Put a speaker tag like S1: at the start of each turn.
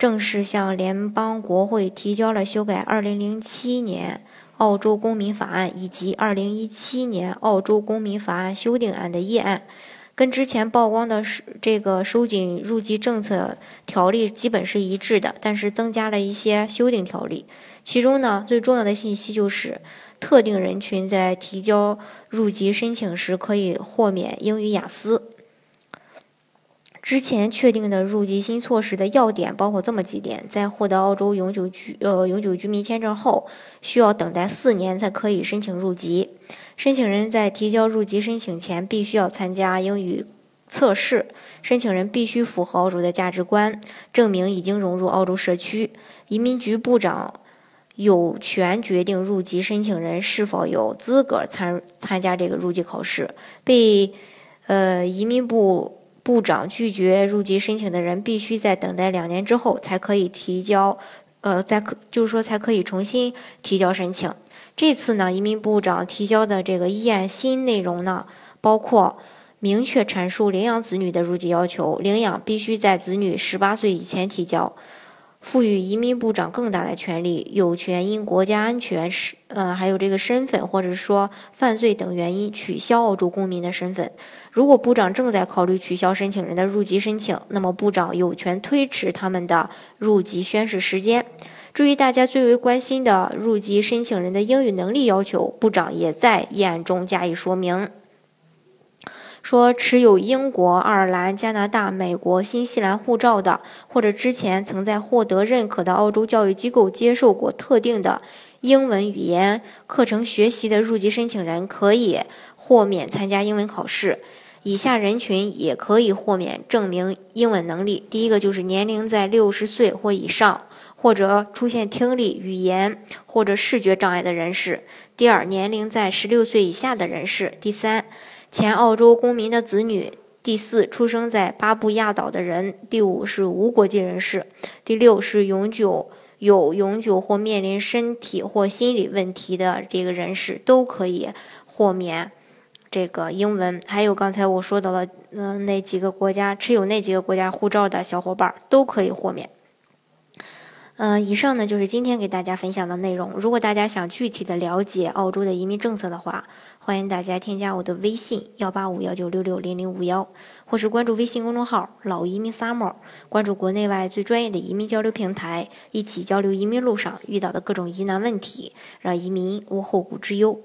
S1: 正式向联邦国会提交了修改2007年澳洲公民法案以及2017年澳洲公民法案修订案的议案，跟之前曝光的这个收紧入籍政策条例基本是一致的，但是增加了一些修订条例。其中呢，最重要的信息就是特定人群在提交入籍申请时可以豁免英语雅思。之前确定的入籍新措施的要点包括这么几点：在获得澳洲永久居呃永久居民签证后，需要等待四年才可以申请入籍。申请人在提交入籍申请前，必须要参加英语测试。申请人必须符合澳洲的价值观，证明已经融入澳洲社区。移民局部长有权决定入籍申请人是否有资格参参加这个入籍考试。被呃移民部。部长拒绝入籍申请的人，必须在等待两年之后才可以提交，呃，在就是说才可以重新提交申请。这次呢，移民部长提交的这个议案新内容呢，包括明确阐述领养子女的入籍要求，领养必须在子女十八岁以前提交。赋予移民部长更大的权利，有权因国家安全、是呃还有这个身份或者说犯罪等原因取消澳洲公民的身份。如果部长正在考虑取消申请人的入籍申请，那么部长有权推迟他们的入籍宣誓时间。至于大家最为关心的入籍申请人的英语能力要求，部长也在议案中加以说明。说持有英国、爱尔兰、加拿大、美国、新西兰护照的，或者之前曾在获得认可的澳洲教育机构接受过特定的英文语言课程学习的入籍申请人，可以豁免参加英文考试。以下人群也可以豁免证明英文能力：第一个就是年龄在六十岁或以上，或者出现听力、语言或者视觉障碍的人士；第二，年龄在十六岁以下的人士；第三。前澳洲公民的子女，第四，出生在巴布亚岛的人，第五是无国籍人士，第六是永久有永久或面临身体或心理问题的这个人士，都可以豁免这个英文。还有刚才我说到了，嗯，那几个国家持有那几个国家护照的小伙伴都可以豁免。嗯，以上呢就是今天给大家分享的内容。如果大家想具体的了解澳洲的移民政策的话，欢迎大家添加我的微信幺八五幺九六六零零五幺，或是关注微信公众号“老移民 summer”，关注国内外最专业的移民交流平台，一起交流移民路上遇到的各种疑难问题，让移民无后顾之忧。